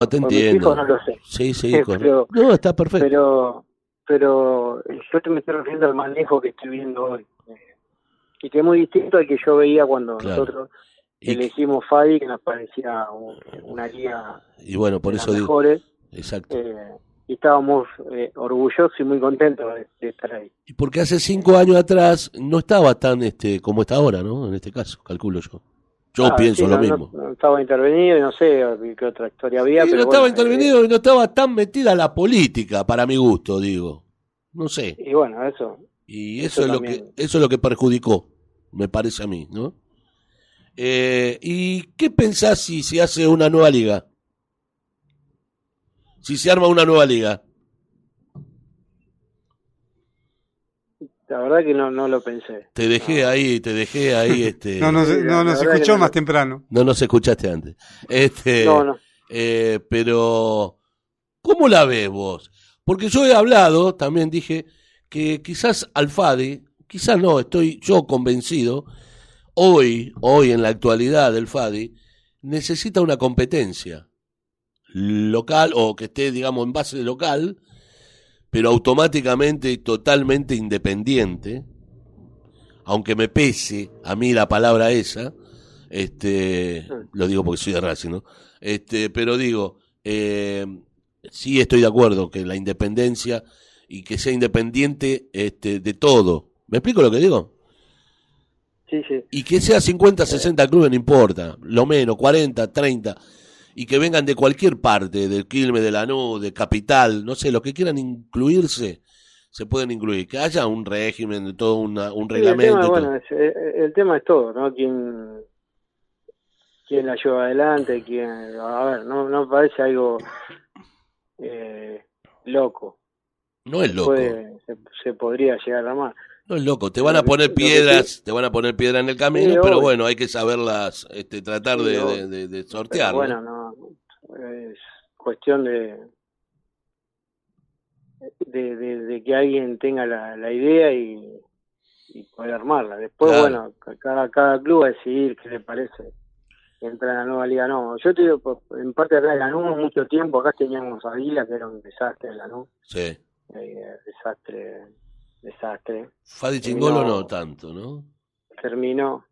No, te entiendo. hijos no lo sé. Sí, sí, Pero-. No, está perfecto. Pero, pero yo te me estoy refiriendo al manejo que estoy viendo hoy. eh, y que es muy distinto al que yo veía cuando Claro. nosotros Y- elegimos Fadi, que nos parecía un- una liga Y bueno, por de eso las digo. mejores. Exacto. eh, y estábamos eh, orgullosos y muy contentos de, de estar ahí. Y porque hace cinco años atrás no estaba tan este como está ahora, ¿no? En este caso, calculo yo. Yo Ah, pienso sí, lo mismo. No, no estaba intervenido y no sé qué otra historia había. Pero no estaba bueno, intervenido y no estaba tan metida la política, para mi gusto, digo. No sé. eh, y bueno, eso. Y Eso eso, es lo que eso es lo que perjudicó, me parece a mí, ¿no? Eh, ¿Y qué pensás si se hace una nueva liga? Si se arma una nueva liga. La verdad que no, no lo pensé. Te dejé ahí, te dejé ahí, este. No, no, no nos escuchó no. más temprano. No nos escuchaste antes. Este, No, no. eh, pero, ¿cómo la ves vos? Porque yo he hablado, también dije, que quizás Alfadi, quizás no, estoy yo convencido, hoy, hoy en la actualidad del Fadi, necesita una competencia local o que esté, digamos, en base local, pero automáticamente y totalmente independiente, aunque me pese a mí la palabra esa, este, lo digo porque soy de Racing, ¿no? Este, pero digo, eh, sí estoy de acuerdo que la independencia y que sea independiente este, de todo. ¿Me explico lo que digo? Sí, sí. Y que sea 50, 60 clubes, no importa, lo menos, 40, 30, y que vengan de cualquier parte, del Quilmes, de Lanús, de Capital, no sé, los que quieran incluirse, se pueden incluir. Que haya un régimen, todo una- un Sí, el, reglamento. tema, todo. bueno, es- eh, el tema es todo, ¿no? ¿Quién, quién la lleva adelante? quién A ver, no, no parece algo eh, loco. No es loco. Puede- se, se podría llegar a más. No es loco, te van a poner piedras, te van a poner piedras en el camino, Sí, pero obvio. bueno, hay que saberlas, este, tratar Sí, de, de, sortear. ¿no? bueno, no, es cuestión de, de, de, que alguien tenga la, la idea y, y poder armarla. Después, Claro. bueno, ca- cada, cada club va a decidir qué le parece entrar en la nueva liga. No, yo te digo, en parte acá de Lanús, mucho tiempo, acá teníamos a Vila, que era un desastre en Lanús, Sí. eh, desastre, desastre. Fadi Chingolo No. tanto, ¿no? terminó.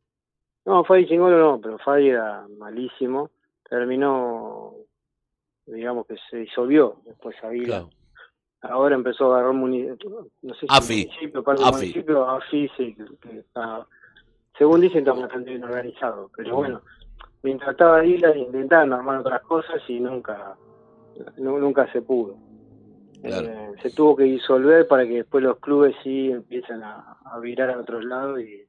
No, Fadi Chingolo no, pero Fadi era malísimo. Terminó, digamos que se disolvió después Avila. Claro. Ahora empezó a agarrar muni no sé si AFI. municipio, parte AFI. municipio, AFI, sí, que, está, según dicen, está bastante bien organizado. Pero bueno, mientras estaba Avila intentaron armar otras cosas y nunca, nu- nunca se pudo. Claro. Eh, se tuvo que disolver para que después los clubes sí empiecen a, a virar a otros lados y,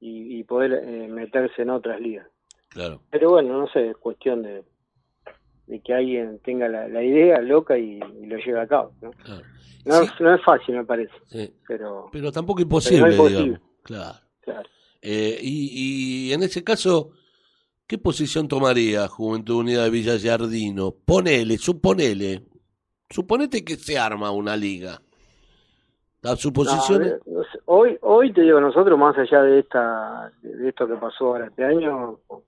y, y poder eh, meterse en otras ligas. Claro. Pero bueno, no sé, es cuestión de, de que alguien tenga la, la idea loca y, y lo lleve a cabo. ¿no? claro. No, Sí. es- no es fácil, me parece, Sí. pero Pero tampoco imposible, Pero no es digamos. Claro. claro. Eh, y, y en ese caso, ¿qué posición tomaría Juventud Unida de Villa Yardino? Ponele, suponele. Suponete que se arma una liga. ¿La suposición? Hoy, hoy te digo, nosotros más allá de esta de esto que pasó ahora este año, no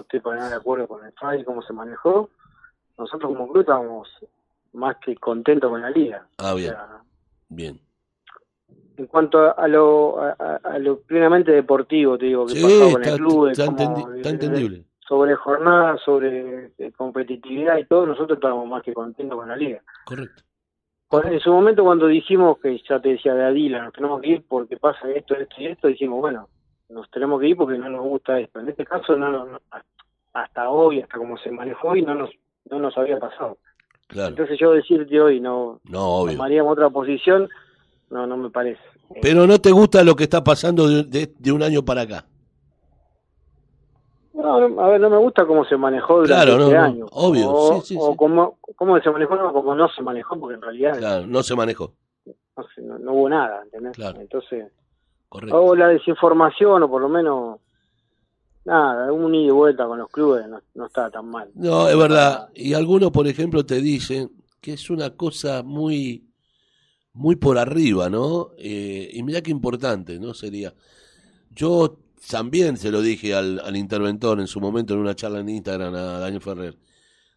estoy para nada de acuerdo con el FAI, cómo se manejó, nosotros como club estábamos más que contentos con la liga. Ah, O bien, sea, bien. en cuanto a, a lo, a, a- lo plenamente deportivo, te digo, que Sí, pasaba con está, el club, está entendi- está entendible. Sobre jornadas, sobre eh, competitividad y todo, nosotros estábamos más que contentos con la liga. Correcto. En su momento cuando dijimos que ya te decía de Adila, nos tenemos que ir porque pasa esto, esto y esto, dijimos, bueno, nos tenemos que ir porque no nos gusta esto. En este caso, no, no- hasta hoy, hasta como se manejó y no nos, no nos había pasado. Claro. Entonces yo decirte hoy no tomaríamos otra posición, no, no me parece. Pero no te gusta lo que está pasando de, de- de un año para acá. No, no, a ver, no me gusta cómo se manejó durante Claro, no, este no, año. obvio, O, sí, sí, o sí. Cómo, cómo se manejó, no, como no se manejó, porque en realidad Claro, no se manejó. no, no- hubo nada, ¿entendés? Claro. Entonces, Correcto. o la desinformación, o por lo menos, nada, un ida y vuelta con los clubes no, no estaba tan mal. No, es verdad. Y algunos, por ejemplo, te dicen que es una cosa muy, muy por arriba, ¿no? Eh, y mira qué importante, ¿no? Sería. Yo también se lo dije al, al interventor en su momento en una charla en Instagram a Daniel Ferrer.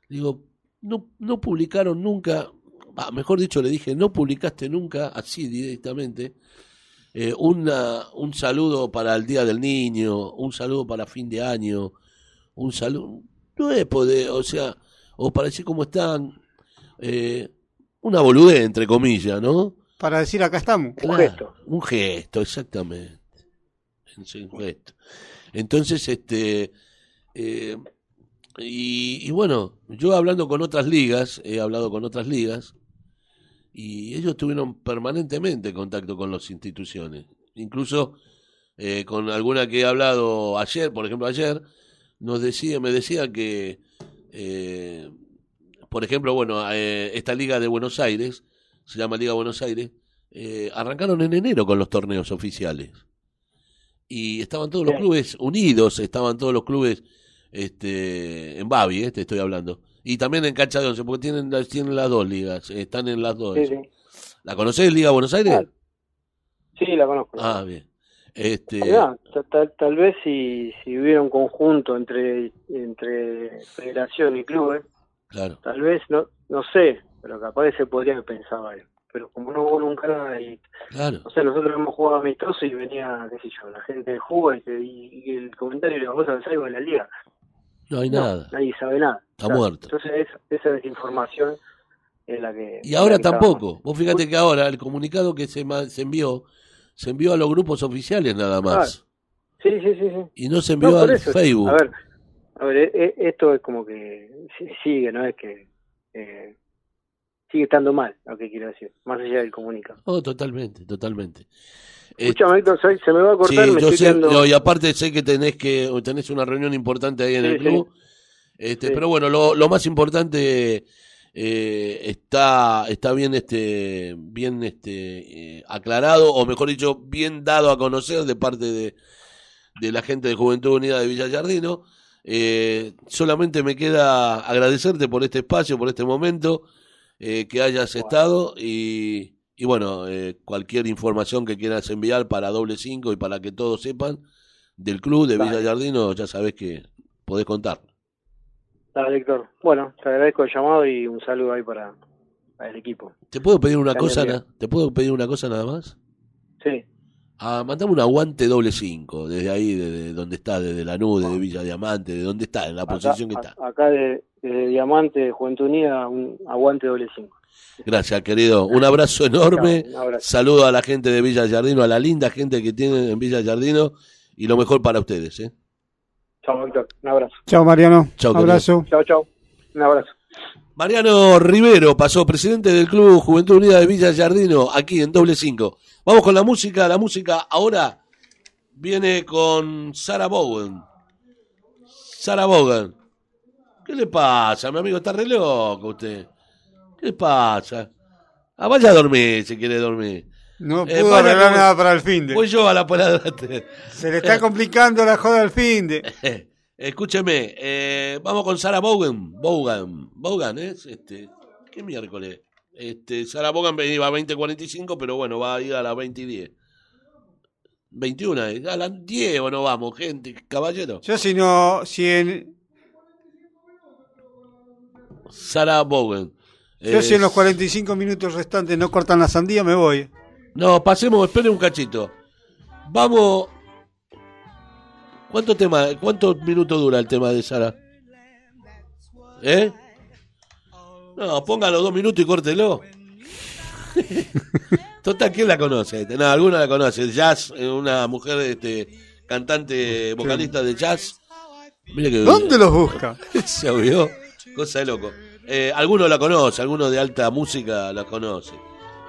Digo, no, no publicaron nunca, ah, mejor dicho, le dije, no publicaste nunca, así directamente, eh, una, un saludo para el Día del Niño, un saludo para fin de año, un saludo, no es poder, o sea, o para decir cómo están, eh, una boludez, entre comillas, ¿no? Para decir acá estamos. Un gesto. Un gesto, exactamente. Gesto. Entonces, este, eh, y, bueno, yo hablando con otras ligas, he hablado con otras ligas, y ellos tuvieron permanentemente contacto con las instituciones. Incluso eh, con alguna que he hablado ayer, por ejemplo ayer, nos decía, me decía que, eh, por ejemplo, bueno, esta liga de Buenos Aires, se llama Liga Buenos Aires, arrancaron en enero con los torneos oficiales. Y estaban todos los clubes unidos, estaban todos los clubes este, en Babi, eh, te estoy hablando. Y también en Cancha de Once, porque tienen, tienen las dos ligas, están en las dos. Sí, sí. ¿La conocés, Liga Buenos Aires? Ah, sí, la conozco. Ah, bien. Este... No, tal, tal, vez si, si hubiera un conjunto entre, entre federación y clubes, claro. tal vez, no no sé, pero capaz se podría pensado ahí. Pero como no hubo nunca y, claro. o sea, nosotros hemos jugado amistoso y venía, qué sé yo, la gente de jugo y, y, y el comentario de las cosas algo de la liga. No hay No, nada. Nadie sabe nada. Está muerto. Entonces esa, esa desinformación es la que... Y ahora que tampoco. estamos. Vos fíjate que ahora el comunicado que se, se envió, se envió a los grupos oficiales nada más. Sí, sí, sí, sí. Y no se envió No, al eso, Facebook. A ver, a ver, e- e- esto es como que si- sigue, ¿no? Es que eh, sigue estando mal, lo que quiero decir, más allá del comunicado. Oh, totalmente, totalmente. Eh, Escúchame, Héctor, soy- se me va a sí, cortar, me yo estoy sé, no, y aparte sé que tenés que tenés una reunión importante ahí en Sí, el sí. club. Este, Sí. pero bueno, lo, lo más importante eh, está está bien este bien este eh, aclarado o mejor dicho bien dado a conocer de parte de, de la gente de Juventud Unida de Villa Yardino. Eh, solamente me queda agradecerte por este espacio, por este momento eh, que hayas estado y, y bueno, eh, cualquier información que quieras enviar para doble cinco y para que todos sepan del club de Villa Dale. Yardino, ya sabes que podés contar. Dale, Héctor. Bueno, te agradezco el llamado y un saludo ahí para, para el equipo. ¿Te puedo pedir una cosa? ¿Te puedo pedir una cosa nada más? Sí, Ah, mandame un aguante doble cinco, desde ahí, desde donde está, desde la nube, de Villa Diamante, de donde está, en la acá, posición que está. a- acá de, de Diamante, Juventud Unida, un aguante doble cinco. Gracias, querido. Un abrazo enorme. Chao, un abrazo. Saludo a la gente de Villa Yardino, a la linda gente que tienen en Villa Yardino y lo mejor para ustedes. ¿eh? Chao, Héctor. Un abrazo. Chao, Mariano. Chao, Abrazo. Chao, chao. Un abrazo. Mariano Rivero pasó presidente del Club Juventud Unida de Villa Yardino, aquí en doble cinco. Vamos con la música. La música ahora viene con Sara Bowen. Sara Bowen. ¿Qué le pasa, mi amigo? Está re loco usted. ¿Qué le pasa? Ah, vaya a dormir si quiere dormir. No Eh, vaya arreglar que- nada para el fin de. Voy yo a la parada. Se le está complicando la joda al fin de. Eh, Escúcheme, eh, vamos con Sara Bogan. Bogan, Bogan es este. ¿Qué miércoles? Este, Sara Bogan iba a 20.45, pero bueno, va a ir a las 20 y 10. 21, eh, a las 10 o no vamos, gente, caballero. Yo si no, si en, Sara Bogan. yo si en los Es- 45 minutos restantes no cortan la sandía, me voy. No, pasemos, espere un cachito. Vamos. ¿Cuánto tema, cuántos minutos dura el tema de Sara? ¿Eh? No, póngalo dos minutos y córtelo. Total, ¿quién la conoce? No, alguna la conoce. Jazz, eh, una mujer este, cantante, vocalista de jazz. Que ¿Dónde los busca? se obvió. Cosa de loco. Eh, alguno la conoce, alguno de alta música la conoce.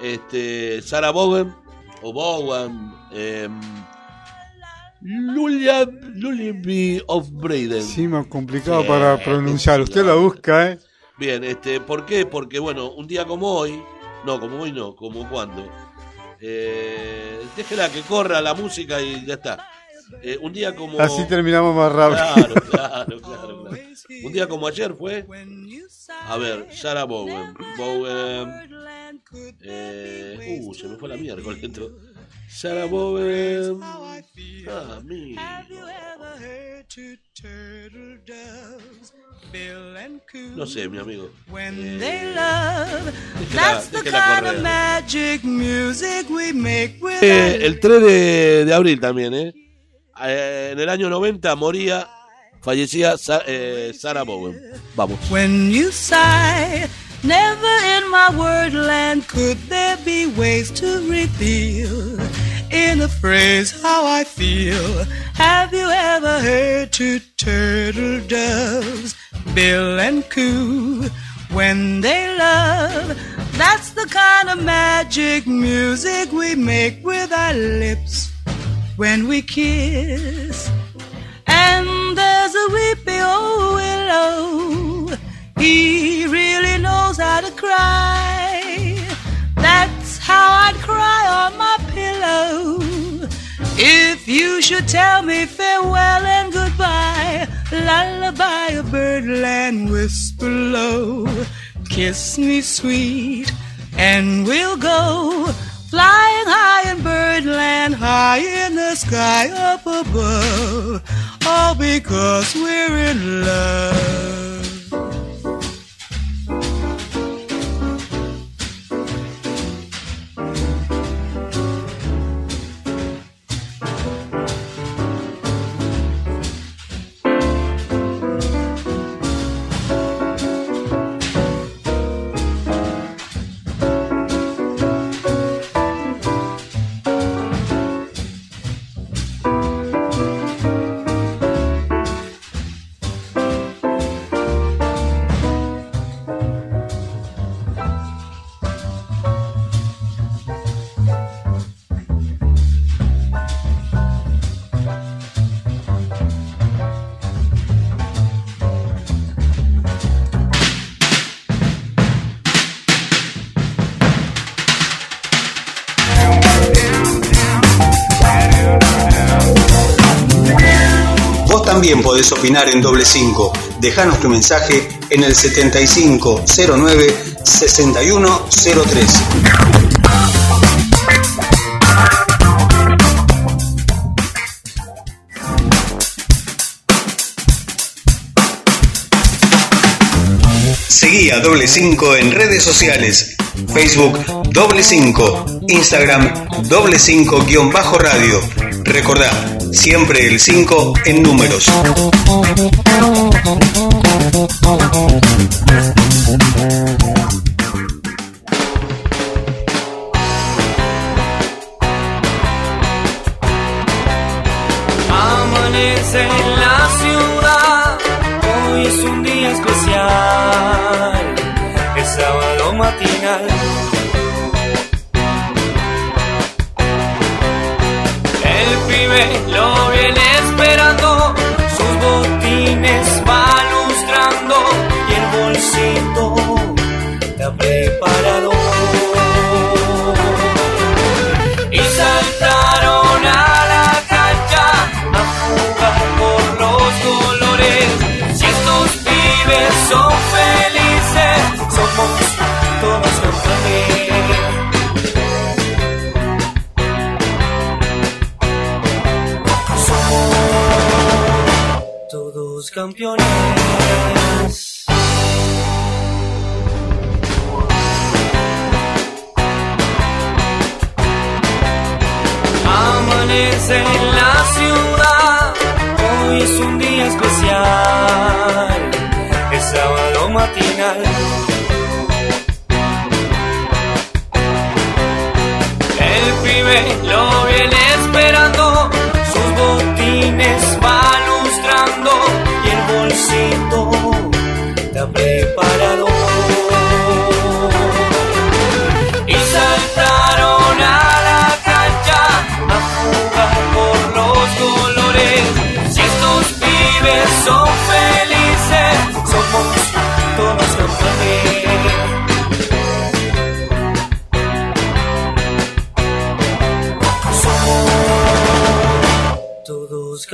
Este, Sarah Bowen, o Bowen, eh, Lulia, Lullaby of Braden. Sí, más complicado Sí, para pronunciar. Usted la busca, ¿eh? Bien, este, ¿por qué? Porque, bueno, un día como hoy, no, como hoy no, como cuando, eh, déjela que corra la música y ya está. Eh, un día como... Así terminamos más rápido. Claro, claro, claro, claro. Un día como ayer fue. A ver, Sarah Bowen. Bowen. Eh, uh, se me fue la miércoles. esto. Sarah Bowen. Ah, amigo. No sé, mi amigo. When Eh, they love, that's the kind of magic music we make with Eh, el 3 de, de abril también, ¿eh? Eh, En el año 90 moría, fallecía Sa- eh, Sarah Bowen. Vamos. When you sigh, never in my wordland could there be ways to reveal in a phrase how I feel. Have you ever heard two turtle doves, Bill and Coo, when they love? That's the kind of magic music we make with our lips when we kiss. And there's a weepy old willow. He really knows how to cry. That's how I'd cry on my pillow. If you should tell me farewell and goodbye, lullaby a birdland whisper low. Kiss me sweet, and we'll go flying high in birdland, high in the sky up above. All because we're in love. También podés opinar en doble 5. Dejanos tu mensaje en el 7509 6103. Seguí a doble 5 en redes sociales. Facebook doble 5, Instagram doble 5 guion bajo radio. Recordá, siempre el 5 en números.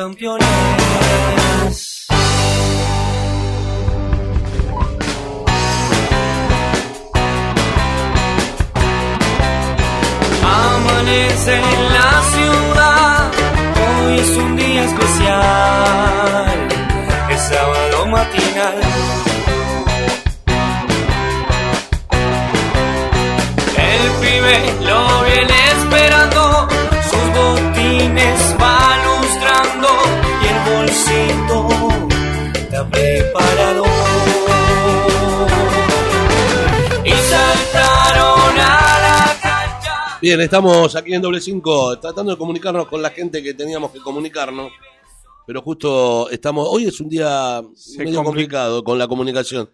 campeones. Amanece en la ciudad, hoy es un día especial, es sábado matinal. Bien, estamos aquí en doble 5 tratando de comunicarnos con la gente que teníamos que comunicarnos. Pero justo estamos. Hoy es un día Se medio compli- complicado con la comunicación.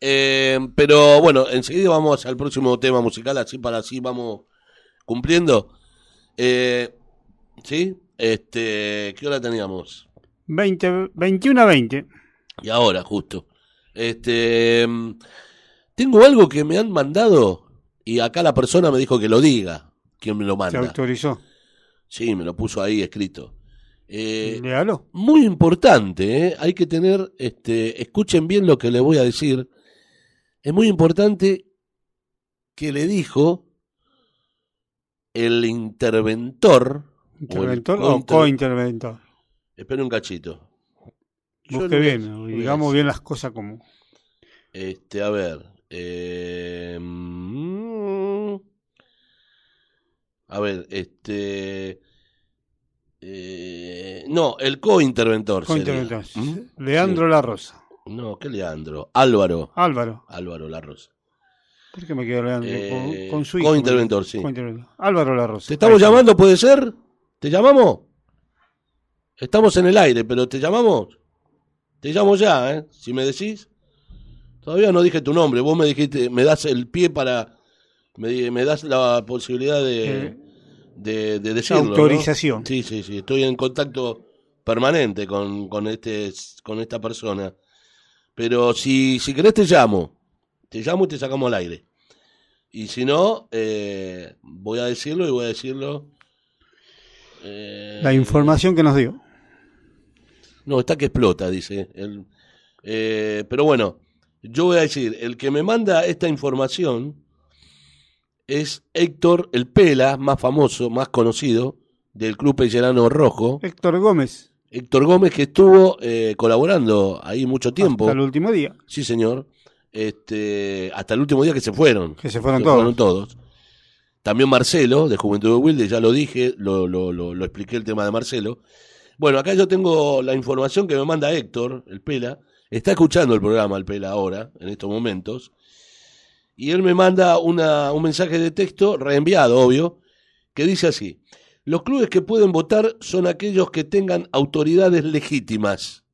Eh, pero bueno, enseguida vamos al próximo tema musical, así para así vamos cumpliendo. Eh, ¿Sí? Este, ¿Qué hora teníamos? 20, 21 a 20. Y ahora, justo. Este, mm, tengo algo que me han mandado y acá la persona me dijo que lo diga. ¿Quién me lo Se manda? autorizó. Sí, me lo puso ahí escrito. Eh, muy importante, ¿eh? hay que tener, este, escuchen bien lo que le voy a decir. Es muy importante que le dijo el interventor. ¿Interventor o cointerventor? Espera un cachito. Busque bien, digamos bien las cosas como. Este, a ver. eh, mm, a ver, este. eh, no, el cointerventor. Cointerventor. ¿Mm? Leandro La Rosa. No, ¿qué Leandro? Álvaro. Álvaro. Álvaro La Rosa. ¿Por qué me quedo Leandro? Eh, con, con su hijo. cointerventor, sí. Cointerventor. Álvaro La Rosa. ¿Te estamos Ahí está. llamando, puede ser? ¿Te llamamos? Estamos en el aire, pero ¿te llamamos? Te llamo ya, ¿eh? Si me decís. Todavía no dije tu nombre. Vos me dijiste, me das el pie para. Me, me das la posibilidad de, Eh, de, de decirlo. ¿no? autorización. Sí, sí, sí. Estoy en contacto permanente con, con, este, con esta persona. Pero si, si querés, te llamo. Te llamo y te sacamos al aire. Y si no, eh, voy a decirlo y voy a decirlo. eh, La información que nos dio. No, está que explota, dice. El- eh, pero bueno, yo voy a decir, el que me manda esta información es Héctor El Pela, más famoso, más conocido, del Club Pellerano Rojo. Héctor Gómez. Héctor Gómez, que estuvo eh, colaborando ahí mucho tiempo. Hasta el último día. Sí, señor. Este, hasta el último día que se fueron. Que se fueron todos. fueron todos. También Marcelo, de Juventud de Wilde, ya lo dije, lo, lo, lo, lo expliqué el tema de Marcelo. Bueno, acá yo tengo la información que me manda Héctor, el Pela. Está escuchando el programa, el Pela, ahora, en estos momentos. Y él me manda una, un mensaje de texto, reenviado, obvio, que dice así. Los clubes que pueden votar son aquellos que tengan autoridades legítimas.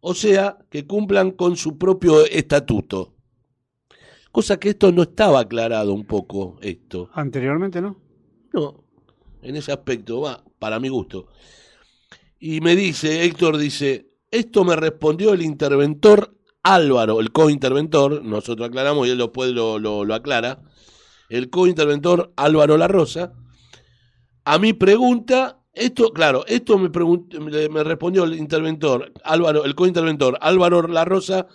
O sea, que cumplan con su propio estatuto. Cosa que esto no estaba aclarado un poco, esto. Anteriormente, ¿no? No, en ese aspecto, va, para mi gusto. Y me dice, Héctor dice, esto me respondió el interventor Álvaro, el cointerventor, nosotros aclaramos y él después lo, lo, lo aclara, el cointerventor Álvaro La Rosa, a mi pregunta, esto, claro, esto me, me respondió el interventor Álvaro, el cointerventor Álvaro La Rosa,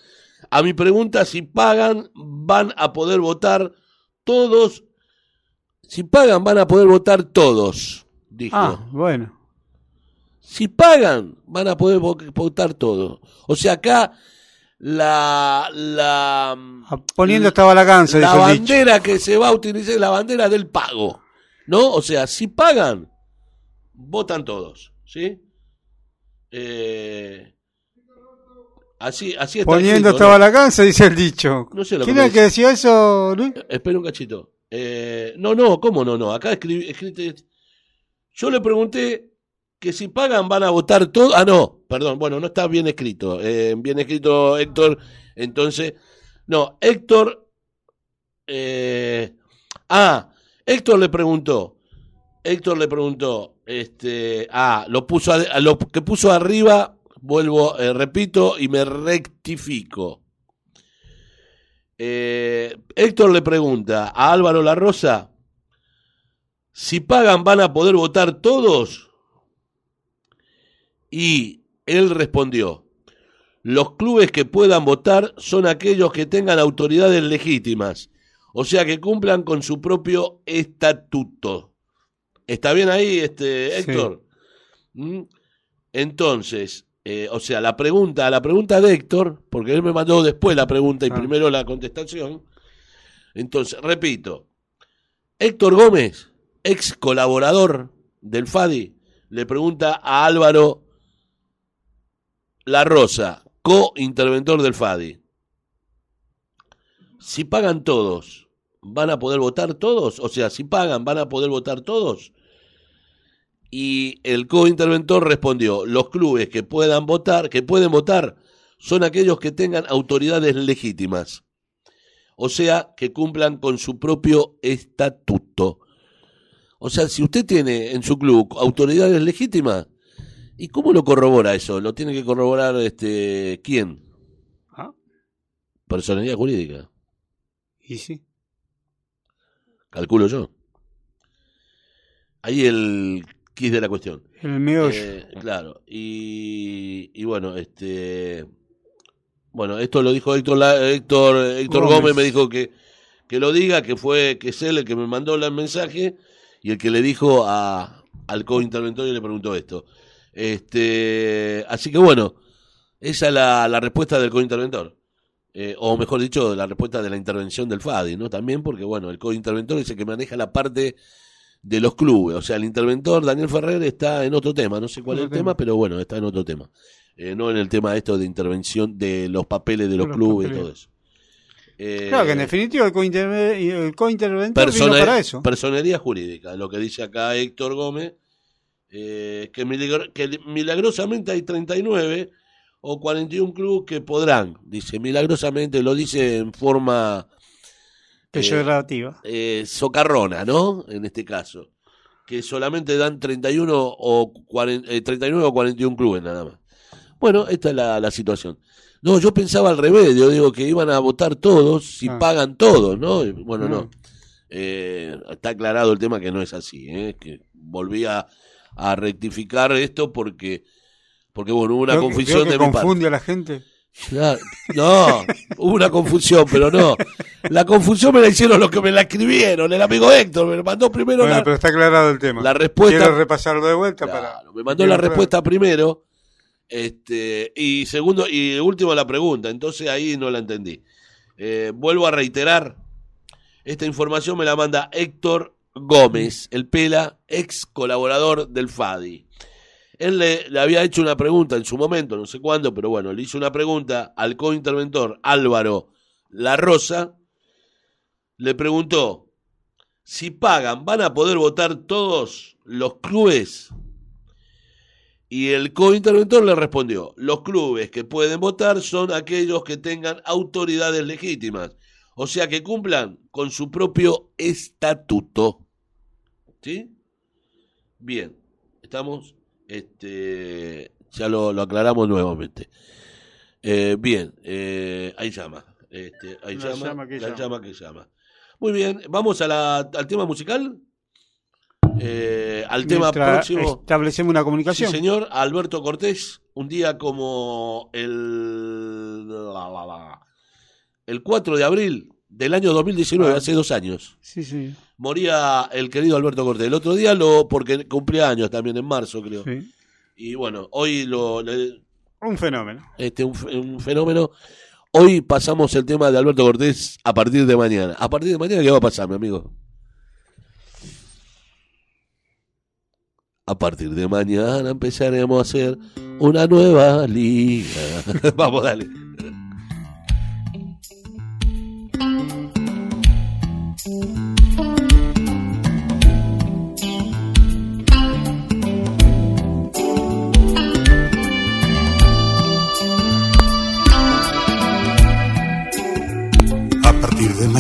a mi pregunta si pagan van a poder votar todos si pagan, van a poder votar todos, dijo. Ah, bueno. Si pagan, van a poder vo- votar todos. O sea, acá la. la Ah, Poniendo esta balaganza, la el dicho. bandera que se va a utilizar es la bandera del pago. ¿No? O sea, si pagan, votan todos. ¿Sí? Eh, así, así está. Poniendo escrito, esta ¿no? balaganza, dice el dicho. No sé lo que ¿Quién me era el que decía eso, Luis? Espera un cachito. Eh, no, no, ¿cómo no? No, acá escribí, Yo le pregunté que si pagan van a votar todos. Ah, no, perdón, bueno, no está bien escrito. Eh, bien escrito, Héctor. Entonces, no, Héctor. eh, ah, Héctor le preguntó. Héctor le preguntó. Este, ah, lo puso, lo que puso arriba, vuelvo, eh, repito y me rectifico. Héctor le pregunta a Álvaro La Rosa, si pagan van a poder votar todos. Y él respondió, los clubes que puedan votar son aquellos que tengan autoridades legítimas, o sea que cumplan con su propio estatuto. ¿Está bien ahí, este. Héctor? ¿Mm? Entonces, eh, o sea, la pregunta, la pregunta de Héctor, porque él me mandó después la pregunta y Ah. primero la contestación. Entonces, repito, Héctor Gómez, ex colaborador del FADI, le pregunta a Álvaro La Rosa, co-interventor del FADI. Si pagan todos, ¿van a poder votar todos? O sea, si pagan, ¿van a poder votar todos? Y el co-interventor respondió, los clubes que puedan votar, que pueden votar, son aquellos que tengan autoridades legítimas. O sea, que cumplan con su propio estatuto. O sea, si usted tiene en su club autoridades legítimas, ¿y cómo lo corrobora eso? ¿Lo tiene que corroborar este quién? Ah. Personalidad jurídica, Y sí. calculo yo. Ahí el quid de la cuestión. El meollo. Eh, claro, y, y bueno, este bueno, esto lo dijo Héctor La- Héctor, Héctor Gómez. Gómez. me dijo que, que lo diga, que fue que es él el que me mandó el mensaje y el que le dijo a, al co-interventor y le preguntó esto. Este, así que bueno, esa es la, la respuesta del co-interventor. Eh, o mejor dicho, la respuesta de la intervención del FADI, ¿no? También porque, bueno, el co-interventor es el que maneja la parte de los clubes. O sea, el interventor, Daniel Ferrer, está en otro tema. No sé cuál es el tema, tema. pero bueno, está en otro tema. Eh, no en el tema esto de intervención de los papeles de los Los clubes y todo eso. Eh, Claro que en definitiva el cointerve- el cointerventor vino persona- para eso. Personería jurídica, lo que dice acá Héctor Gómez, eh, que, miligro- que milagrosamente hay 39 o 41 clubes que podrán, dice, milagrosamente, lo dice en forma Peyorativa. eh, socarrona, ¿no? En este caso, que solamente dan 31 o 40, eh, 39 o 41 clubes nada más. Bueno, esta es la, la situación. No, yo pensaba al revés, yo digo que iban a votar todos si Ah. pagan todos, ¿no? Bueno, no. Mm. Eh, está aclarado el tema que no es así, ¿eh? que volví a, rectificar esto porque, porque bueno, hubo una Creo que- confusión creo que de mi parte. confunde a la gente. Claro, No, hubo una confusión, pero no. La confusión me la hicieron los que me la escribieron. El amigo Héctor me mandó primero Bueno, la, pero está aclarado el tema. la respuesta. Quiero repasarlo de vuelta Claro, para. me mandó la aclarar. respuesta primero. Este, y segundo, y último la pregunta. Entonces ahí no la entendí. Eh, vuelvo a reiterar. Esta información me la manda Héctor Gómez, el Pela, ex colaborador del FADI. Él le, había hecho una pregunta en su momento, no sé cuándo, pero bueno, le hizo una pregunta al cointerventor Álvaro La Rosa. Le preguntó, si pagan, ¿van a poder votar todos los clubes? Y el cointerventor le respondió, los clubes que pueden votar son aquellos que tengan autoridades legítimas, o sea que cumplan con su propio estatuto. ¿Sí? Bien, estamos, este, ya lo, lo aclaramos nuevamente. Eh, bien, eh, ahí llama, este, ahí La llama, llama que la llama. llama que llama. Muy bien, vamos a la- al tema musical. Eh, al tema próximo. Establecemos una Sí, comunicación. señor, Alberto Cortés, un día como el, la, la, la, el 4 de abril del año 2019, Ah. hace dos años, Sí, sí. Moría el querido Alberto Cortés. El otro día lo, porque cumplía años también, en marzo creo. sí. Y bueno, hoy lo, le- Un fenómeno. este, un, un fenómeno. Hoy pasamos el tema de Alberto Cortés a partir de mañana. A partir de mañana, ¿qué va a pasar, mi amigo? A partir de mañana empezaremos a hacer una nueva liga. Vamos, dale.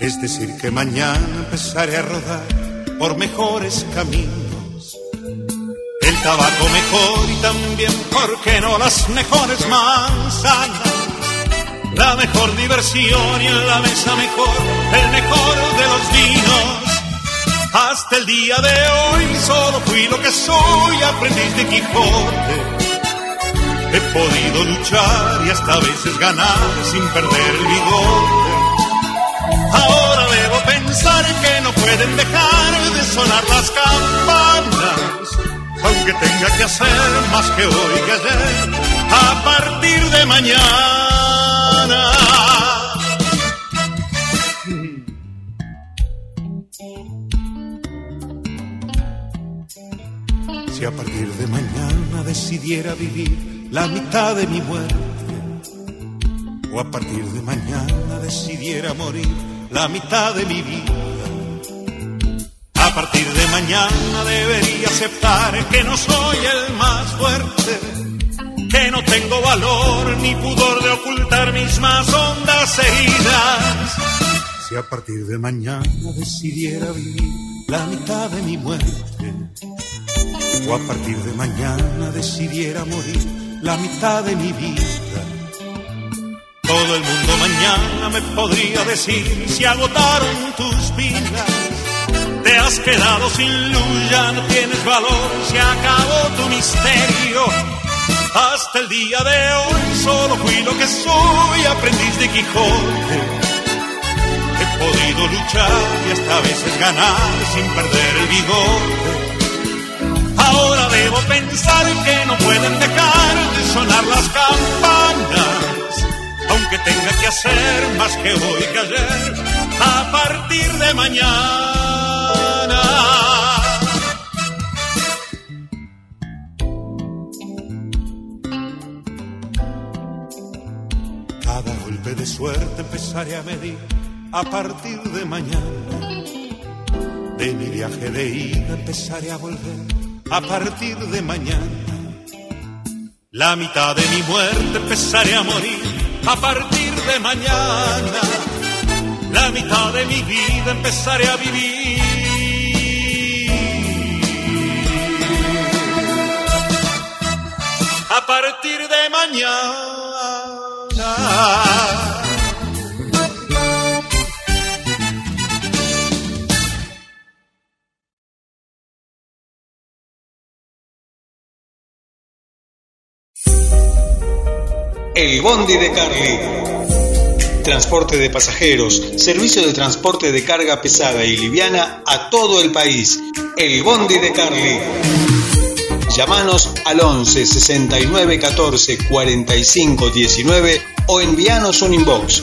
Es decir, que mañana empezaré a rodar por mejores caminos. El tabaco mejor y también, ¿por qué no las mejores manzanas? La mejor diversión y en la mesa mejor, el mejor de los vinos. Hasta el día de hoy solo fui lo que soy, aprendiz de Quijote. He podido luchar y hasta a veces ganar sin perder el bigote. Ahora debo pensar que no pueden dejar de sonar las campanas, aunque tenga que hacer más que hoy que ayer, a partir de mañana. Si a partir de mañana decidiera vivir la mitad de mi muerte, o a partir de mañana decidiera morir la mitad de mi vida, a partir de mañana debería aceptar que no soy el más fuerte, que no tengo valor ni pudor de ocultar mis más hondas heridas. Si a partir de mañana decidiera vivir la mitad de mi muerte, o a partir de mañana decidiera morir la mitad de mi vida. Todo el mundo mañana me podría decir si agotaron tus pilas. Te has quedado sin luz, ya no tienes valor, se acabó tu misterio. Hasta el día de hoy solo fui lo que soy, aprendiz de Quijote. He podido luchar y hasta veces ganar sin perder el bigote. Ahora debo pensar que no pueden dejar de sonar las campanas, aunque tenga que hacer más que hoy que ayer, a partir de mañana. Cada golpe de suerte empezaré a medir a partir de mañana. De mi viaje de ida empezaré a volver a partir de mañana. La mitad de mi muerte empezaré a morir a partir de mañana. La mitad de mi vida empezaré a vivir. A partir de mañana. El Bondi de Carly. Transporte de pasajeros, servicio de transporte de carga pesada y liviana a todo el país. El Bondi de Carly. Llámanos al 11 69 14 45 19 o envíanos un inbox.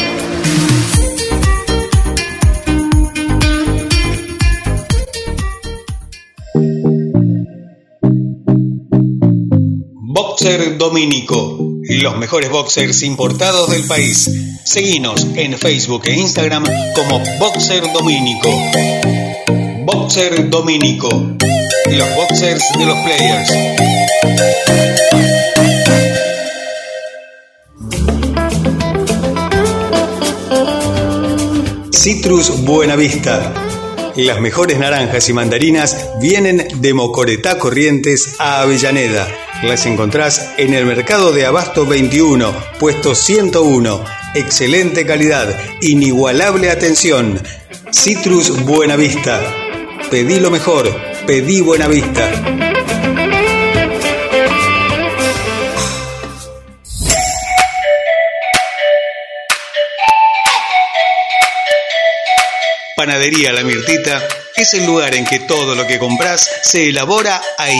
Boxer Domínico. Los mejores boxers importados del país. Seguinos en Facebook e Instagram como Boxer Domínico. Boxer Domínico. Los boxers de los players. Citrus Buenavista. Las mejores naranjas y mandarinas vienen de Mocoretá Corrientes a Avellaneda. Las encontrás en el mercado de Abasto 21, puesto 101. Excelente calidad, inigualable atención. Citrus Buenavista. Pedí lo mejor, pedí Buenavista. Panadería La Mirtita es el lugar en que todo lo que compras se elabora ahí.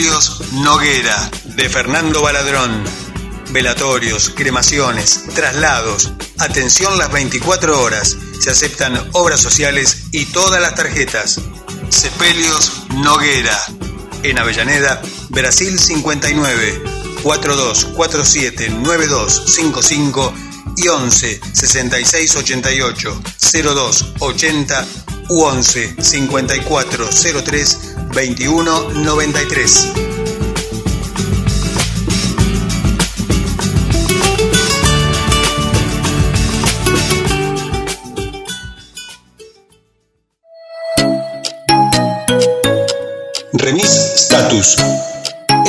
Sepelios Noguera, de Fernando Baladrón. Velatorios, cremaciones, traslados. Atención las 24 horas. Se aceptan obras sociales y todas las tarjetas. Sepelios Noguera. En Avellaneda, Brasil 59, 4247 9255 y 11 66 88 02 80 u 11 54 03 21 93. Remis Status.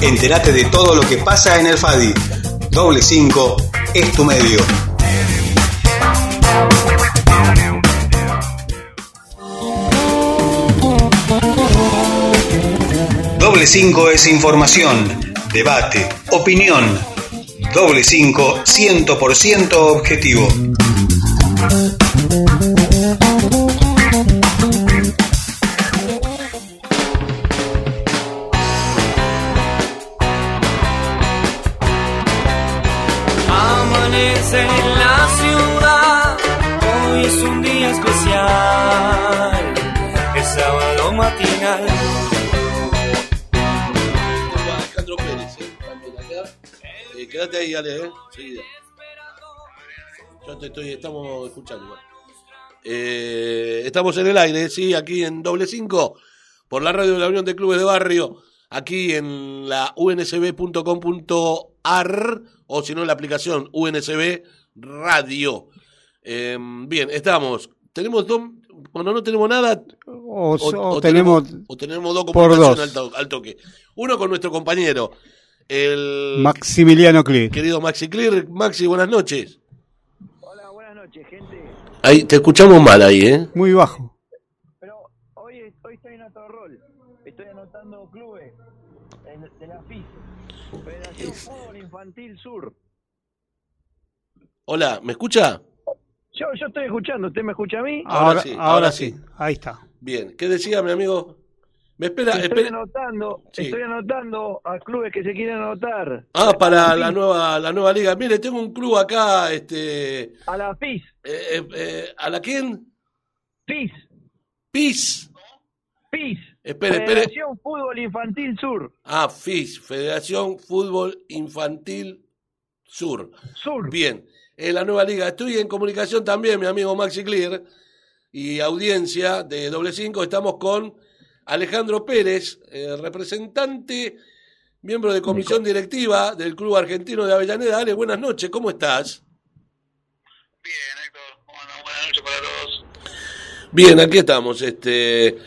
Entérate de todo lo que pasa en el FADI. Doble 5 es tu medio. Doble 5 es información, debate, opinión. Doble 5 100% objetivo. Quédate ahí, Ale, eh. Seguida. Yo te estoy, estamos escuchando. Eh, estamos en el aire, sí, aquí en doble cinco, por la radio de la Unión de Clubes de Barrio, aquí en la unsb.com.ar o si no en la aplicación UNSB Radio. Eh, bien, estamos. Tenemos dos, cuando no tenemos nada, O, o, o o tenemos, o tenemos dos por comunicaciones dos. al, to- al toque. Uno con nuestro compañero, el Maximiliano Cli. querido Maxi Clear. Maxi, buenas noches. Hola, buenas noches, gente. Ahí, te escuchamos mal ahí, ¿eh? Muy bajo. Pero hoy, hoy estoy en otro rol. Estoy anotando clubes de, la FIS, Federación Fútbol Infantil Sur. Hola, ¿me escucha? Yo, yo estoy escuchando, ¿usted me escucha a mí? Ahora Ahora, sí, ahora, ahora sí. sí. Ahí está. Bien, ¿qué decía mi amigo? Me espera, estoy espera. anotando, Sí. estoy anotando a clubes que se quieren anotar. Ah, para la nueva, la nueva liga. Mire, tengo un club acá, este, A la FIS, eh, eh, eh, ¿a la quién? FIS, PIS. FIS. Espere, espere. Federación Fútbol Infantil Sur. Ah, FIS, Federación Fútbol Infantil Sur. Sur. Bien, en la nueva liga. Estoy en comunicación también, mi amigo Maxi Clear, y audiencia de Doble Cinco. Estamos con Alejandro Pérez, eh, representante, miembro de comisión directiva del Club Argentino de Avellaneda. Ale, buenas noches, ¿cómo estás? Bien, Héctor. Bueno, buenas noches para todos. Bien, aquí estamos, este,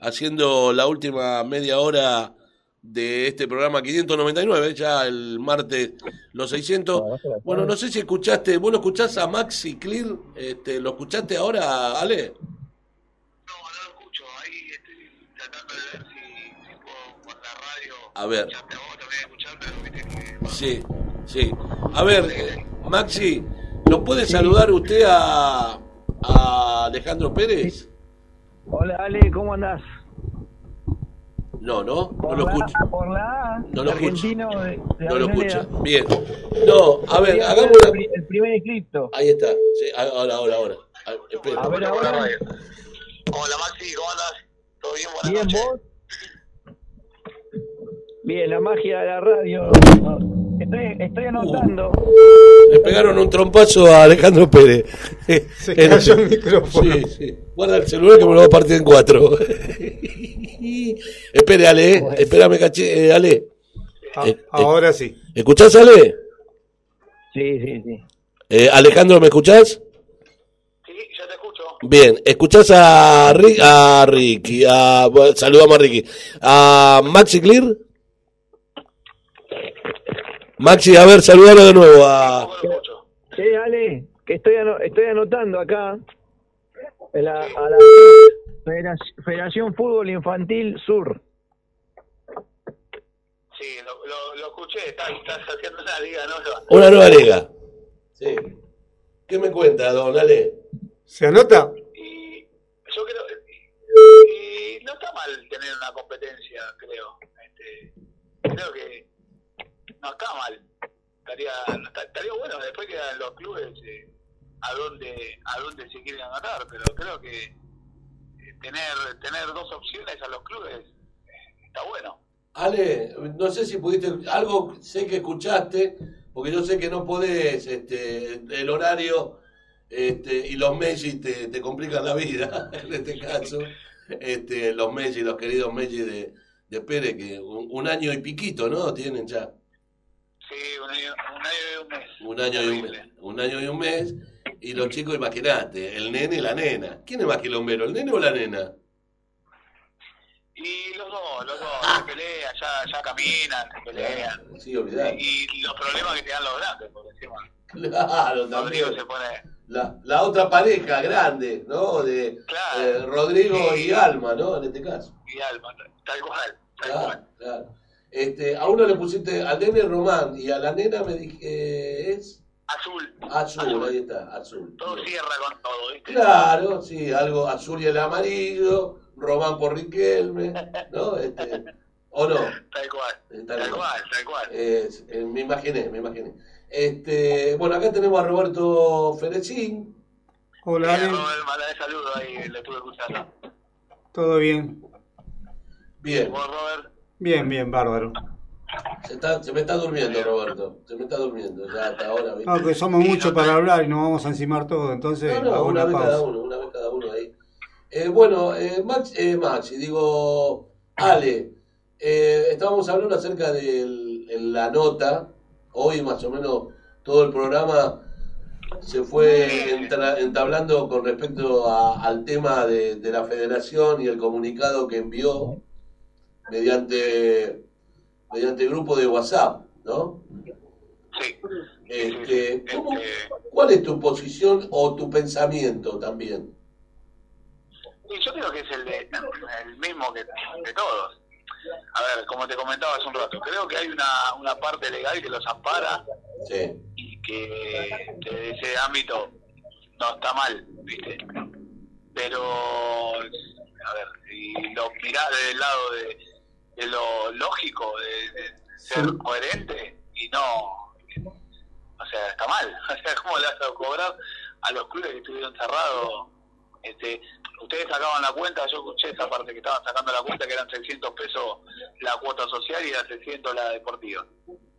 haciendo la última media hora de este programa 599, ya el martes los 600. Bueno, no sé si escuchaste, ¿vos lo escuchás a Maxi Clear? Este, ¿Lo escuchaste ahora, Ale? No, no lo escucho. Ahí estoy tratando de ver si, si puedo por la radio A ver. Sí, sí. A ver, eh, Maxi, ¿nos puede saludar usted a, a Alejandro Pérez? Hola Ale, ¿cómo andás? No, no, no lo la, escucha. por la No lo de No lo escucha. Bien. No, a ver, hagamos el, pri- el primer eclipto. Ahí está. Sí, ahora, ahora, ahora. A- ver ahora. Hola Maxi, ¿cómo andas? ¿Todo bien? Buenas Bien, noches. Bien, la magia de la radio. Estoy, estoy anotando. Le pegaron un trompazo a Alejandro Pérez. Se cayó el micrófono. Sí, sí. Guarda el celular que me lo va a partir en cuatro. Espere, Ale, eh. espérame, caché, eh, Ale. A- Eh, eh. ahora sí. ¿Escuchás, Ale? Sí, sí, sí. Eh, Alejandro, ¿me escuchás? Sí, ya te escucho. Bien, ¿escuchás a, Ri- a Ricky? A, bueno, saludamos a Ricky. ¿A Maxi Clear? Maxi, a ver, saludalo de nuevo. A... Sí, Ale, que estoy, ano- estoy anotando acá. en la- a la Federa- Federación Fútbol Infantil Sur. Sí, lo, lo, lo escuché. Estás, estás haciendo una liga nueva. Una nueva liga. Sí. ¿Qué me cuenta, don Ale? ¿Se anota? Y yo creo. Y no está mal tener una competencia, creo. Este, creo que no está mal. Estaría, estaría bueno después quedan los clubes eh, a dónde a dónde se quieren anotar, pero creo que eh, tener tener dos opciones a los clubes eh, está bueno. Ale, no sé si pudiste, algo sé que escuchaste, porque yo sé que no podés, este, el horario este, y los Messi te, te complican la vida, en este caso, este, los Messi, los queridos Messi de, de Pérez, que un, un año y piquito, ¿no? Tienen ya, Sí, un año, un año y un mes. un año y un mes, Terrible. un año y un mes, y los chicos, imagínate, el nene y la nena, ¿quién es más quilombero, el nene o la nena? Y los dos, los dos, se pelean, ya, ya caminan, se pelean. Sí, olvidar. Y los problemas que te dan los grandes, por encima. Claro, Rodrigo también. se pone. La, la otra pareja grande, ¿no? De Claro. eh, Rodrigo Sí. y Alma, ¿no? En este caso. Y Alma, tal cual, tal Claro, cual. claro. Este, a uno le pusiste al nene Román y a la nena me dije, es Azul. azul, ahí está, azul. Todo cierra con todo, ¿viste? Claro, sí, algo azul y el amarillo, Román por Riquelme, ¿no? Este, ¿O no? Tal cual, Eh, tal tal cual. tal cual. Es- eh, me imaginé, me imaginé. Este, bueno, acá tenemos a Roberto Ferecín. Hola, Ale. Robert, saludos ahí, lo estuve escuchando. ¿Todo bien? Bien, Robert, Bien, bien, bárbaro. se, está- se me está durmiendo, Roberto. Se me está durmiendo ya hasta ahora. ¿viste? No, que somos muchos para hablar y nos vamos a encimar todo, entonces No, no, hago una una vez cada uno, una vez cada uno ahí. Eh, bueno, eh, Max, eh, Max, y digo, Ale, eh, estábamos hablando acerca de la nota, hoy más o menos todo el programa se fue entablando con respecto a- al tema de, de la federación y el comunicado que envió mediante, mediante grupo de WhatsApp, ¿no? sí. Este, ¿cómo- Este, ¿Cuál es tu posición o tu pensamiento también? Y yo creo que es el, de, el mismo que de todos. A ver, como te comentaba hace un rato, creo que hay una, una parte legal que los ampara Sí, y que desde ese ámbito no está mal, ¿viste? Pero, a ver, si lo mirás desde el lado de, de lo lógico, de, de ser Sí. coherente, y no, o sea, está mal. O sea, ¿cómo le vas a cobrar a los clubes que estuvieron cerrados? Este, ustedes sacaban la cuenta, yo escuché esa parte que estaban sacando la cuenta que eran 600 pesos la cuota social y era 600 la deportiva.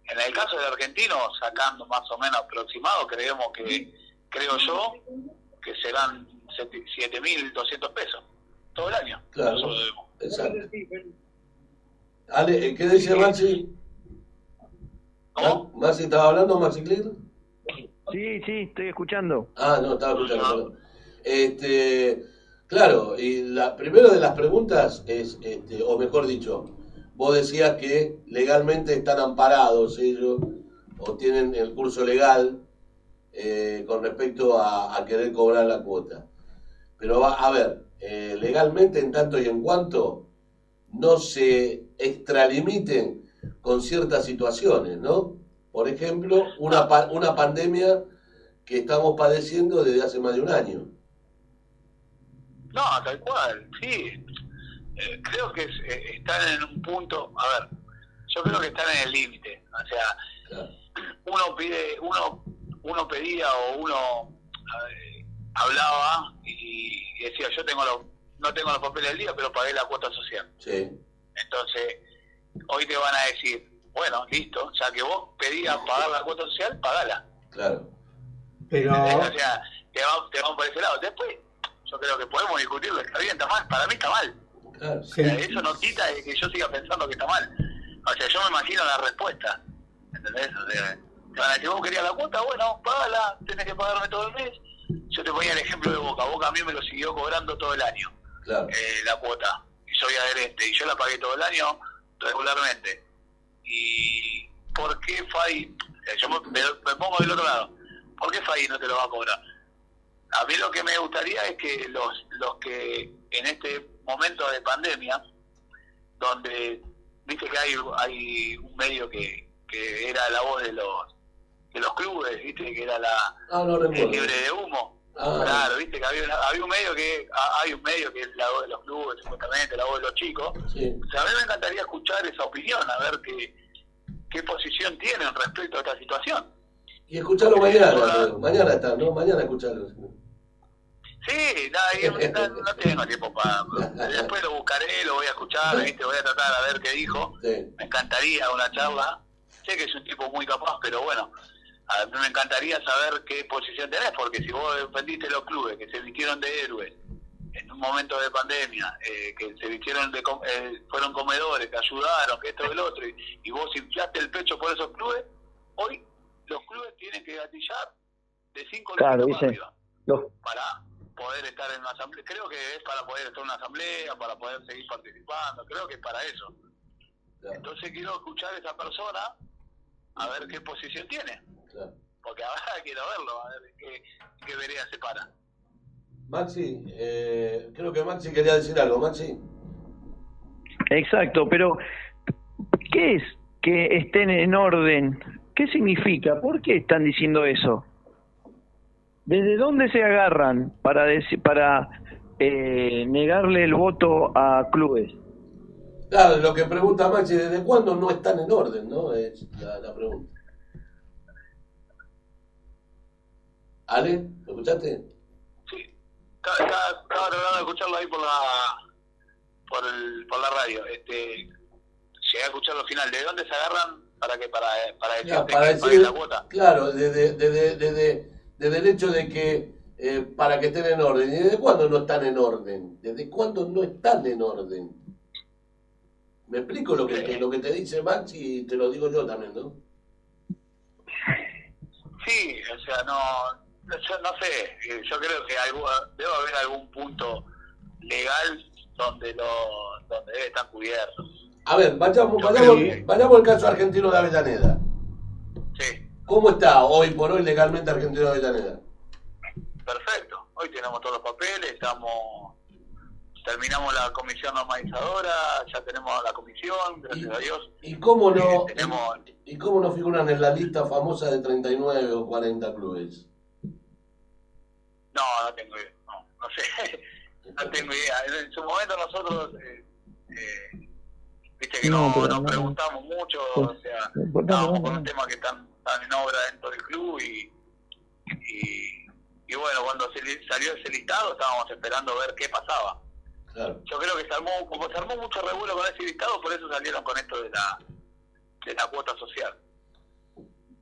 En el caso del argentino, sacando más o menos aproximado, creemos que, creo yo, que serán 7.200 pesos todo el año. Claro. Exacto. Ale, ¿qué dice Maxi? ¿Cómo? ¿Maxi estaba hablando, Maxi Clear? Sí, sí, estoy escuchando. Ah, no, estaba escuchando. perdón. Este, claro, y la primera de las preguntas es, este, o mejor dicho, vos decías que legalmente están amparados ellos o tienen el curso legal eh, con respecto a, a querer cobrar la cuota. Pero va, a ver, eh, legalmente en tanto y en cuanto no se extralimiten con ciertas situaciones, ¿no? Por ejemplo, una, pa- una pandemia que estamos padeciendo desde hace más de un año. No, tal cual, sí. Eh, creo que es- eh, están en un punto, a ver, yo creo que están en el límite. O sea, Claro. uno pide, uno, uno pedía o uno eh, hablaba y decía, yo tengo los, no tengo los papeles del día, pero pagué la cuota social. Sí, Entonces, hoy te van a decir, bueno, listo, ya que vos pedías pagar la cuota social, pagala. claro. Pero, ¿Entendés? O sea, te van, te van por ese lado. Después, yo creo que podemos discutirlo, está bien, está mal, para mí está mal. claro. O sea, eso no quita de que yo siga pensando que está mal. O sea, yo me imagino la respuesta. ¿Entendés? O sea, te van a decir, vos querías la cuota, bueno, pagala, tenés que pagarme todo el mes. Yo te ponía el ejemplo de Boca. Boca a mí me lo siguió cobrando todo el año, claro. eh, la cuota. Y soy adherente. Y yo la pagué todo el año regularmente. ¿Y por qué FAI? sea, yo me, pongo del otro lado. ¿Por qué FAI no te lo va a cobrar? A mí lo que me gustaría es que los, los que en este momento de pandemia, donde viste que hay, hay un medio que, que era la voz de los de los clubes, viste que era la Ah, no libre de humo. Ah. Claro, viste que había, una- había un medio que ah, hay un medio que es la voz de los clubes, supuestamente la voz de los chicos. Sí, O sea, a mí me encantaría escuchar esa opinión, a ver qué, qué posición tienen respecto a esta situación. y escucharlo mañana. Pedro. Mañana está, ¿no? Mañana escucharlo. Sí, yo no, no tengo tiempo para... Después lo buscaré, lo voy a escuchar, ¿viste? voy a tratar a ver qué dijo. Sí, Me encantaría una charla. Sé que es un tipo muy capaz, pero bueno, a mí me encantaría saber qué posición tenés, porque si vos defendiste los clubes que se vistieron de héroes en un momento de pandemia, eh, que se vistieron de com- eh, fueron comedores, que ayudaron, que esto y el otro, y, y vos inflaste el pecho por esos clubes, hoy los clubes tienen que gatillar de cinco Claro, para dice. arriba para poder estar en una asamblea. Creo que es para poder estar en una asamblea, para poder seguir participando. Creo que es para eso. claro, Entonces quiero escuchar a esa persona a ver qué posición tiene. Claro. Porque ahora quiero verlo, a ver qué, qué vereda se para. Maxi, eh, creo que Maxi quería decir algo. Maxi. exacto, pero ¿qué es que estén en orden? ¿Qué significa? ¿Por qué están diciendo eso? ¿Desde dónde se agarran para para eh, negarle el voto a clubes? Claro, lo que pregunta Maxi, ¿desde cuándo no están en orden? ¿No? Es la, la pregunta. ¿Ale? ¿Lo escuchaste? Sí, estaba, tratando de escucharlo ahí por la por, el, por la radio. Este, llegué a escucharlo al final. ¿De dónde se agarran para que para, para decirte Ya, para que decir, paguen la cuota? claro, desde, desde, desde, desde el hecho de que eh, para que estén en orden. ¿Y desde cuándo no están en orden? ¿Desde cuándo no están en orden? Me explico lo que, lo que te dice Maxi y te lo digo yo también, ¿no? Sí, o sea, no, yo no sé, eh, yo creo que debe haber algún punto legal donde lo donde debe estar cubierto. A ver, vayamos, vayamos, vayamos al caso argentino de Avellaneda. Sí, ¿Cómo está hoy por hoy legalmente Argentino de Avellaneda? perfecto. Hoy tenemos todos los papeles, estamos terminamos la comisión normalizadora, ya tenemos la comisión, gracias a Dios. ¿Y cómo no, Eh, tenemos y cómo no figuran en la lista famosa de 39 o 40 clubes? No, no tengo idea. No, no sé. no tengo idea. En, en su momento nosotros, eh, eh, viste que No, no, pero nos no- preguntamos mucho, Pues, o sea, no, no, estábamos no, con un tema que están, están en obra dentro del club y, y, y bueno, cuando se li- salió ese listado estábamos esperando ver qué pasaba. Claro. Yo creo que se armó, como se armó mucho revuelo con ese listado, por eso salieron con esto de la, de la cuota social.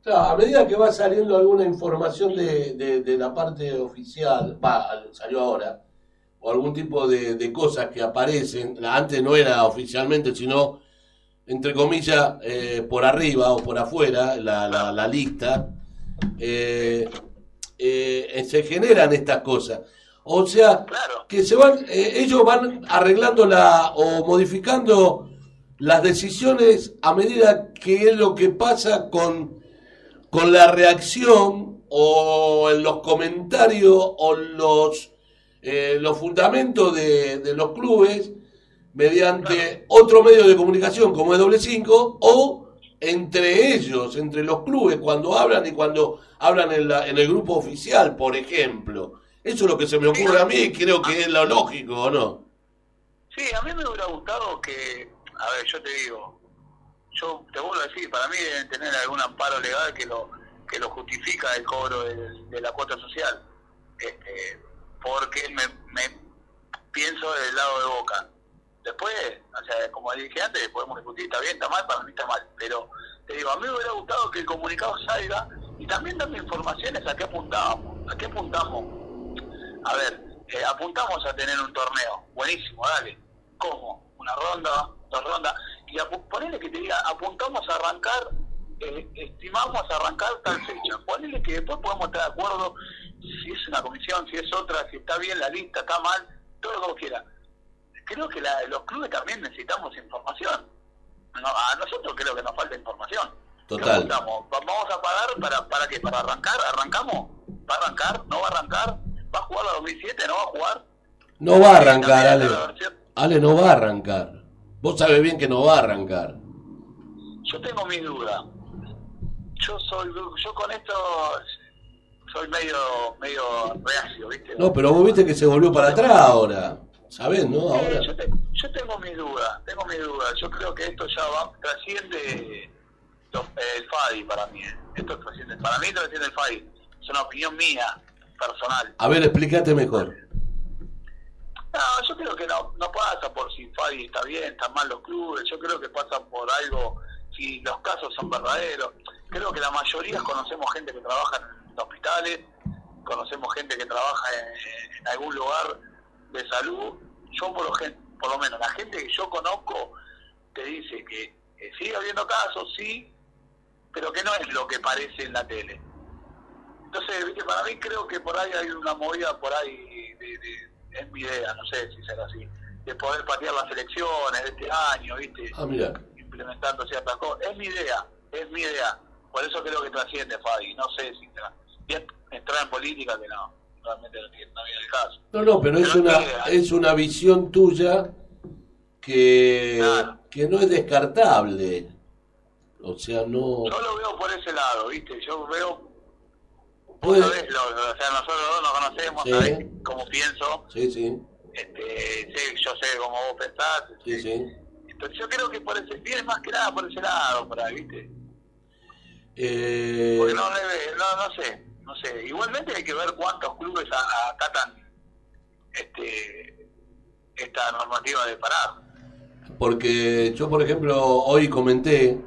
Claro, a medida que va saliendo alguna información de, de, de la parte oficial, va, salió ahora, o algún tipo de, de cosas que aparecen, antes no era oficialmente, sino, entre comillas, eh, por arriba o por afuera, la, la, la lista, eh, eh, se generan estas cosas. O sea, Claro. que se van, ellos van arreglando la o modificando las decisiones a medida que es lo que pasa con, con la reacción o en los comentarios o los, eh, los fundamentos de, de los clubes mediante otro medio de comunicación como es doble 5 o entre ellos, entre los clubes, cuando hablan y cuando hablan en, la- en el grupo oficial, por ejemplo. Eso es lo que se me ocurre a mí y creo que es lo lógico, ¿o no? Sí, a mí me hubiera gustado que, a ver, yo te digo, yo te vuelvo a decir, para mí deben tener algún amparo legal que lo que lo justifica el cobro de, la cuota social, este, porque me, me pienso del lado de Boca. Después, o sea, como dije antes, podemos discutir, está bien, está mal, para mí está mal, pero te digo, a mí me hubiera gustado que el comunicado salga y también dame informaciones a qué apuntábamos, a qué apuntamos. A ver, eh, apuntamos a tener un torneo, buenísimo, dale. ¿Cómo? Una ronda, dos rondas. Y ponele que te diga, apuntamos a arrancar, eh, estimamos arrancar tal fecha. Ponele que después podemos estar de acuerdo si es una comisión, si es otra, si está bien la lista, está mal, todo lo que vos quieras. Creo que la- los clubes también necesitamos información. No, a nosotros creo que nos falta información. ¿Qué Total. ¿Vamos a pagar para, para qué? ¿Para arrancar? ¿Arrancamos? ¿Va a arrancar? ¿No va a arrancar? ¿Va a jugar la 2007? ¿No va a jugar? No va a arrancar, Ale. Ale no va a arrancar. Vos sabés bien que no va a arrancar. Yo tengo mis dudas. Yo soy, yo con esto soy medio, medio reacio, ¿viste? No, pero vos viste que se volvió para atrás ahora. ¿Sabés, no? Ahora. yo, te- yo tengo mis dudas, tengo mis dudas. Yo creo que esto ya va, trasciende los- el FADI para mí. eh. Esto trasciende, para mí trasciende el FADI. Es una opinión mía, personal. A ver, explícate mejor. No, yo creo que no, no pasa por si FADI está bien, están mal los clubes. Yo creo que pasa por algo, si los casos son verdaderos. Creo que la mayoría conocemos gente que trabaja en hospitales, conocemos gente que trabaja en, algún lugar de salud. Yo, por lo, por lo menos, la gente que yo conozco te dice que eh, sigue habiendo casos, sí, pero que no es lo que parece en la tele. Entonces, para mí creo que por ahí hay una movida por ahí, de- es mi idea, no sé si será así, de poder patear las elecciones de este año, ¿viste? Ah, mira. implementando ciertas cosas. Es mi idea, es mi idea. Por eso creo que trasciende, Fabi. No sé si entrar en política, que no, realmente no viene el caso. No, no, pero es una, es una visión tuya que, Claro. que no es descartable. O sea, no... Yo lo veo por ese lado, ¿viste? Yo veo. Vos sabés, lo- o sea, nosotros dos nos conocemos, Sí. sabés cómo pienso, Sí, sí, este, sé, yo sé cómo vos pensás. sí, sí. Entonces yo creo que por ese, viene más que nada por ese lado, por ahí, ¿viste? Eh, Porque no, no, no sé, no sé. Igualmente hay que ver cuántos clubes a- acatan este, esta normativa de parar. Porque yo, por ejemplo, hoy comenté,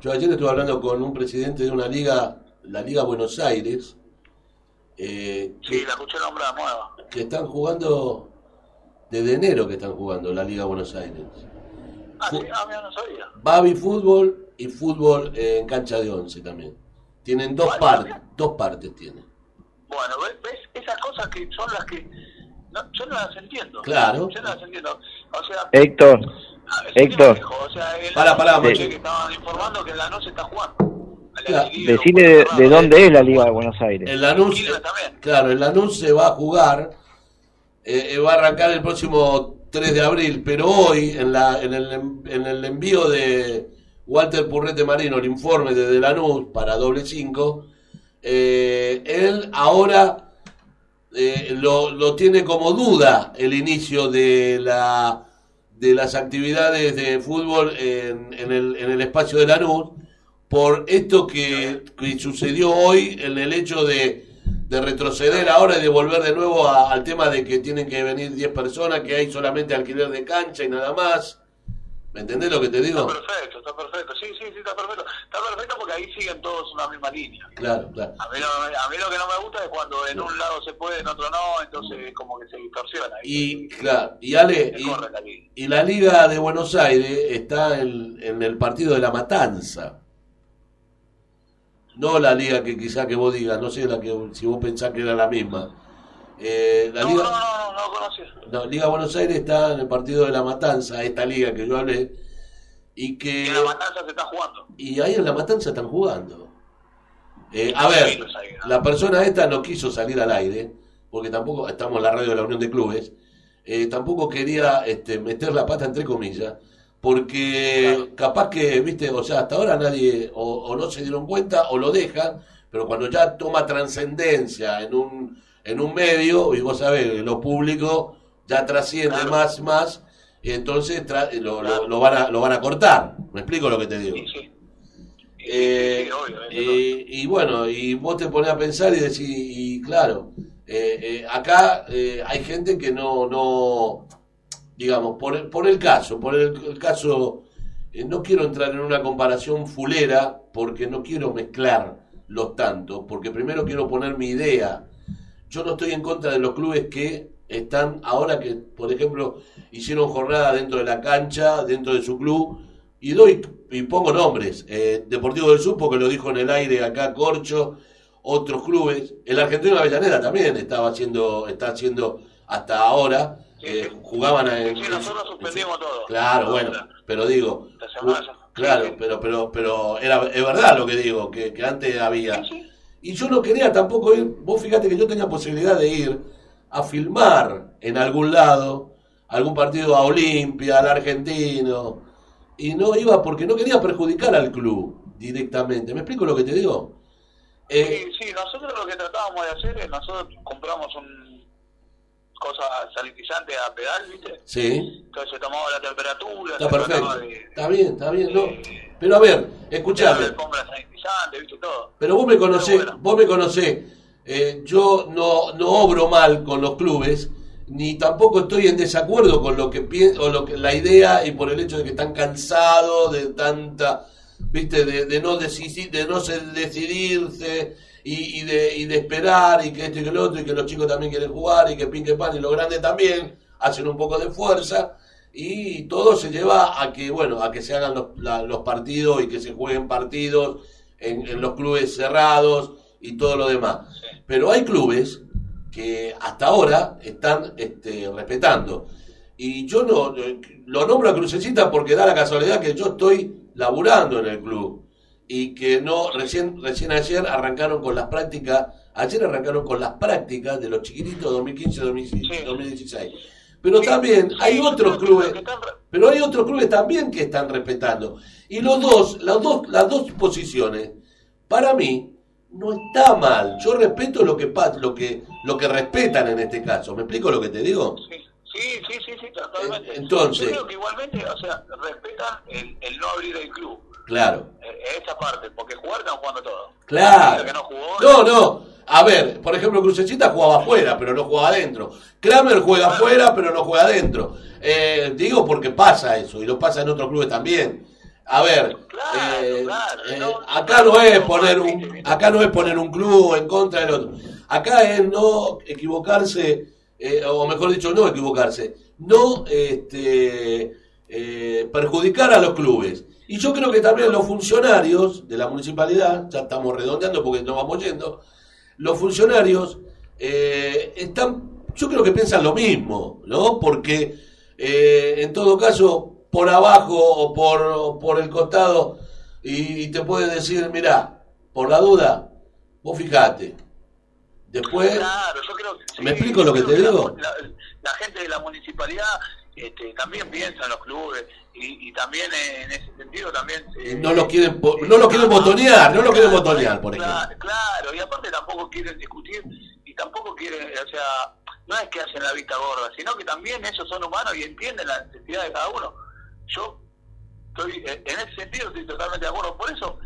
yo ayer estuve hablando con un presidente de una liga, la Liga Buenos Aires, eh, Sí, que, la escuché nombrar nueva. que están jugando, desde enero que están jugando la Liga Buenos Aires. Ah, Fu- sí, ah, mira, no sabía. Babi Fútbol y fútbol eh, en cancha de once también. Tienen dos partes, dos partes tienen. Bueno, ¿ves? ves? Esas cosas que son las que... no, yo no las entiendo. Claro. Yo no las entiendo. O sea... Héctor, a ver, Héctor. dijo, O sea, el Pará, que estaban informando que la noche está jugando. Decile de, de dónde es la Liga de Buenos Aires. El Lanús, claro, el Lanús se va a jugar, eh, eh, va a arrancar el próximo 3 de abril, pero hoy en, la, en, el, en el envío de Walter Purrete Marino, el informe desde Lanús para doble 5, eh, él ahora eh, lo, lo tiene como duda el inicio de la de las actividades de fútbol en, en el, en el espacio de Lanús por esto que, que sucedió hoy en el hecho de, de retroceder ahora y de volver de nuevo a- al tema de que tienen que venir 10 personas, que hay solamente alquiler de cancha y nada más. ¿Me entendés lo que te digo? Está perfecto, está perfecto. Sí, sí, sí, está perfecto. Está perfecto porque ahí siguen todos una misma línea. Claro, claro. A mí, no, a mí lo que no me gusta es cuando en un lado se puede, en otro no, entonces como que se distorsiona. Y, claro, y Ale, y, la liga. y la Liga de Buenos Aires está en, en el partido de la Matanza. No la liga que quizá que vos digas, no sé la que si vos pensás que era la misma. Eh, la No, liga, no, no, no, no conocía. No, Liga Buenos Aires está en el partido de La Matanza, esta liga que yo hablé, y que Y en la matanza se está jugando. y ahí en La Matanza están jugando. Eh, a ver, ¿no? la persona esta no quiso salir al aire, porque tampoco, estamos en la radio de la Unión de Clubes, eh, tampoco quería este, meter la pata entre comillas, porque capaz que, viste, o sea, hasta ahora nadie o, o no se dieron cuenta o lo dejan, pero cuando ya toma trascendencia en un, en un medio, y vos sabés, lo público ya trasciende más, más, y entonces tra- lo, lo- lo van a, lo van a cortar. ¿Me explico lo que te digo? Sí, sí. Eh, Sí, obvio, y, bueno, y vos te pones a pensar y decís, y claro, eh, eh, acá hay gente que no, no digamos, por el, por el caso, por el, caso, eh, no quiero entrar en una comparación fulera porque no quiero mezclar los tantos, porque primero quiero poner mi idea. Yo no estoy en contra de los clubes que están ahora que, por ejemplo, hicieron jornada dentro de la cancha, dentro de su club, y doy y pongo nombres. eh, Deportivo del Sur, porque lo dijo en el aire acá Corcho, otros clubes. El Argentino Avellaneda también estaba haciendo, está haciendo hasta ahora. eh, jugaban en, Sí, nosotros suspendimos todo. Claro, bueno, pero digo, claro, pero pero pero era es verdad lo que digo, que, que antes había. Y yo no quería tampoco ir, vos fíjate que yo tenía posibilidad de ir a filmar en algún lado, algún partido a Olimpia, al argentino, y no iba porque no quería perjudicar al club directamente. ¿Me explico lo que te digo? Eh, Sí, sí, nosotros lo que tratábamos de hacer es, nosotros compramos un cosa sanitizante a pedal, ¿viste? sí. Entonces se tomaba la temperatura, Está perfecto. de, Está bien, está bien, ¿no? Pero a ver, escuchame. alfombra sanitizante, ¿viste? Todo. Pero vos me conocés, bueno. vos me conocés. Eh, yo no, no obro mal con los clubes, ni tampoco estoy en desacuerdo con lo que pienso, o lo que la idea y por el hecho de que están cansados de tanta, viste, de, de no decidir, de no se- decidirse y, y de, y de esperar y que esto y que lo otro y que los chicos también quieren jugar y que pin que pan y los grandes también hacen un poco de fuerza y todo se lleva a que bueno a que se hagan los, la- los partidos y que se jueguen partidos en, en los clubes cerrados y todo lo demás. Pero hay clubes que hasta ahora están este, respetando. Y yo no eh, lo nombro a Crucecita porque da la casualidad que yo estoy laburando en el club y que no recién recién ayer arrancaron con las prácticas ayer arrancaron con las prácticas de los chiquititos 2015 2016 pero también hay otros clubes pero hay otros clubes también que están respetando. Y los dos las dos las dos posiciones para mí no está mal. Yo respeto lo que lo que lo que respetan en este caso. Me explico lo que te digo Sí, sí, sí, sí, totalmente. entonces- Yo creo que igualmente, o sea, respetan el, el no abrir el club. Claro esa parte, porque jugar están jugando todo. Claro. Que no jugó, No, no. A ver, por ejemplo, Crucecita jugaba afuera, pero no jugaba adentro. Kramer juega afuera, pero no juega adentro. Eh, digo porque pasa eso, y lo pasa en otros clubes también. A ver, eh, eh, acá no es poner un, acá no es poner un club en contra del otro. Acá es no equivocarse, eh, o mejor dicho, no equivocarse, no este, perjudicar a los clubes. Y yo creo que también los funcionarios de la municipalidad, ya estamos redondeando porque nos vamos yendo, los funcionarios eh, están, yo creo que piensan lo mismo, ¿no? Porque eh, en todo caso, por abajo o por, o por el costado, y, y te pueden decir, mira, por la duda, vos fijate. Después, Claro, yo creo que sí, ¿me explico lo que te digo? La- la gente de la municipalidad este, también piensa en los clubes y, y también en ese sentido también eh, no lo quieren, no lo quieren botonear, no lo quieren botonear, por ejemplo. Claro, y aparte tampoco quieren discutir y tampoco quieren, o sea, no es que hacen la vista gorda, sino que también ellos son humanos y entienden la necesidad de cada uno. Yo estoy, eh, en ese sentido estoy totalmente de acuerdo, por eso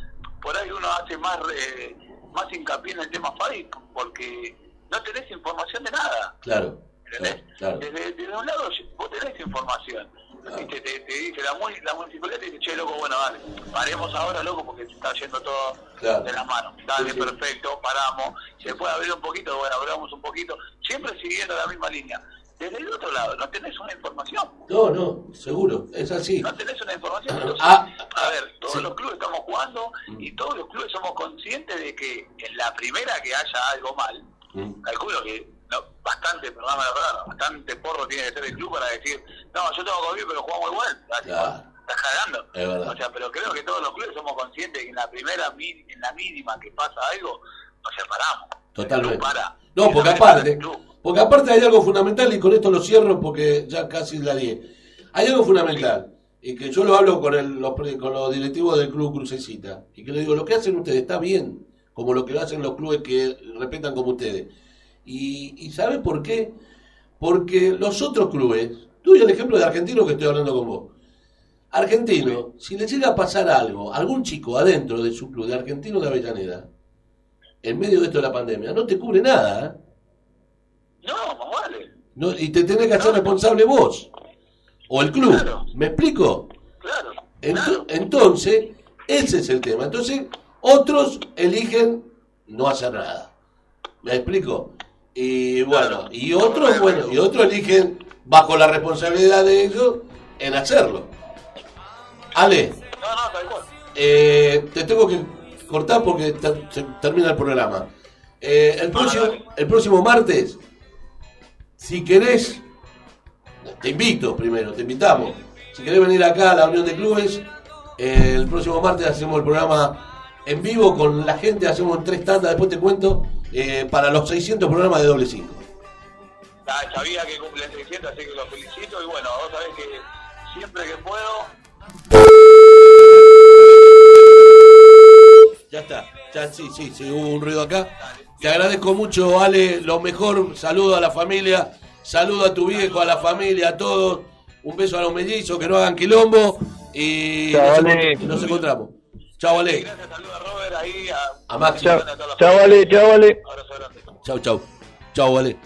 por ahí uno hace más eh, más hincapié en el tema FADI, porque no tenés información de nada. Claro, ¿entendés? claro. Desde, desde un lado vos tenés información. Te, te dice la, la municipalidad, te dice, che, loco, bueno, dale, paremos ahora, loco, porque se está yendo todo de las manos. Dale, Sí, sí. perfecto, paramos. Se puede abrir un poquito, bueno, abramos un poquito, siempre siguiendo la misma línea. Desde el otro lado, no tenés una información. No, no, seguro, es así. No tenés una información. Entonces, Ah, a ver, todos sí. los clubes estamos jugando y todos los clubes somos conscientes de que en la primera que haya algo mal, Mm. calculo que no, bastante, perdóname la bastante porro tiene que ser el club para decir, no, yo tengo COVID, pero jugamos igual. Claro. Estás cagando. Es verdad. O sea, pero creo que todos los clubes somos conscientes que en la primera, en la mínima que pasa algo, nos separamos. Totalmente. Para. No, porque aparte, porque aparte hay algo fundamental y con esto lo cierro porque ya casi la 10. Hay algo fundamental. y que yo lo hablo con, el- los, con los directivos del club Crucecita, y que le digo, lo que hacen ustedes está bien, como lo que hacen los clubes que respetan como ustedes. Y, y ¿sabe por qué? Porque los otros clubes, tú y el ejemplo de Argentino que estoy hablando con vos, Argentino, si le llega a pasar algo, algún chico adentro de su club de Argentino de Avellaneda, en medio de esto de la pandemia, no te cubre nada, ¿eh? No, más vale. No, y te tenés que hacer responsable vos. O el club. ¿Me explico? Claro. Ento- Entonces, ese es el tema. Entonces, otros eligen no hacer nada. ¿Me explico? Y bueno, y otros, bueno, y otros eligen bajo la responsabilidad de ellos en hacerlo. Ale, eh, te tengo que cortar porque se termina el programa. Eh, el, próximo, el próximo martes, si querés, te invito primero, te invitamos. Si querés venir acá a la Unión de Clubes, eh, el próximo martes hacemos el programa en vivo con la gente, hacemos tres tandas, después te cuento, eh, para los 600 programas de doble 5. Ah, sabía que cumple 600, así que lo felicito. Y bueno, vos sabés que siempre que puedo, Ya está, ya sí, sí, sí, hubo un ruido acá. Te agradezco mucho, Ale, lo mejor, saludo a la familia, saludo a tu viejo, a la familia, a todos. Un beso a los mellizos, que no hagan quilombo y Chao, nos, nos encontramos. Chao, Ale. Robert ahí, a, A Maxi. Chao, chao, vale, chao, vale. Chao, chao. Chao, Ale.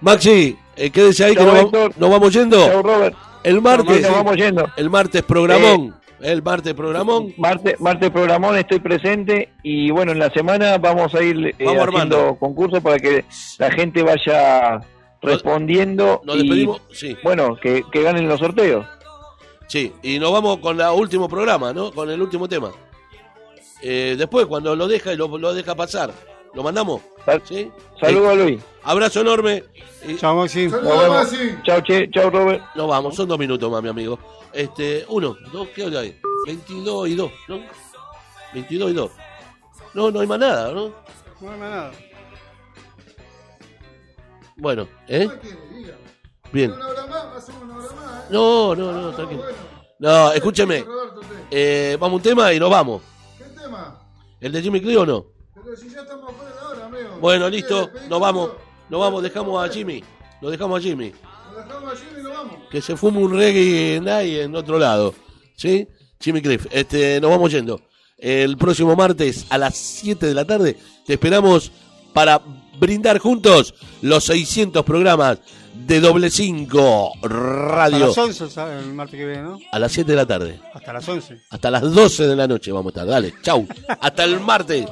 Maxi, eh, quédese ahí Chao, que nos, va- nos vamos yendo. Chao, Robert. El martes. Nos vamos yendo. El martes programón. el martes programón. Martes, martes programón estoy presente y bueno, en la semana vamos a ir eh, Vamos haciendo armando. concursos para que la gente vaya respondiendo nos y despedimos, sí. bueno, que, que ganen los sorteos. Sí, y nos vamos con el último programa, ¿no? Con el último tema. Eh, después, cuando lo deja y lo, lo deja pasar, ¿lo mandamos? ¿Sí? Saludos, Luis. Abrazo enorme. Chao, Maxi. Chao, che, chao, Robert. Nos vamos, son dos minutos más, mi amigo. Este, uno, dos, ¿qué hora hay? 22 y 2, ¿no? 22 y 2. No, no hay más nada, ¿no? No hay más nada. Bueno, ¿eh? Bien. No, no, no, tranquilo. No, escúcheme. Eh, vamos a un tema y nos vamos. ¿El de Jimmy Clio o no? Pero si ya estamos fuera de la hora, amigo. Bueno, listo, nos vamos. Nos vamos, dejamos a Jimmy. Lo dejamos a Jimmy. Lo dejamos allí y nos vamos. Que se fume un reggae night en otro lado. ¿Sí? Jimmy Cliff. Este, nos vamos yendo. El próximo martes a las 7 de la tarde te esperamos para brindar juntos los 600 programas de doble 5 radio. A las 11 el martes que viene, ¿no? A las 7 de la tarde. Hasta las 11. Hasta las 12 de la noche vamos a estar. Dale, chau. Hasta el martes.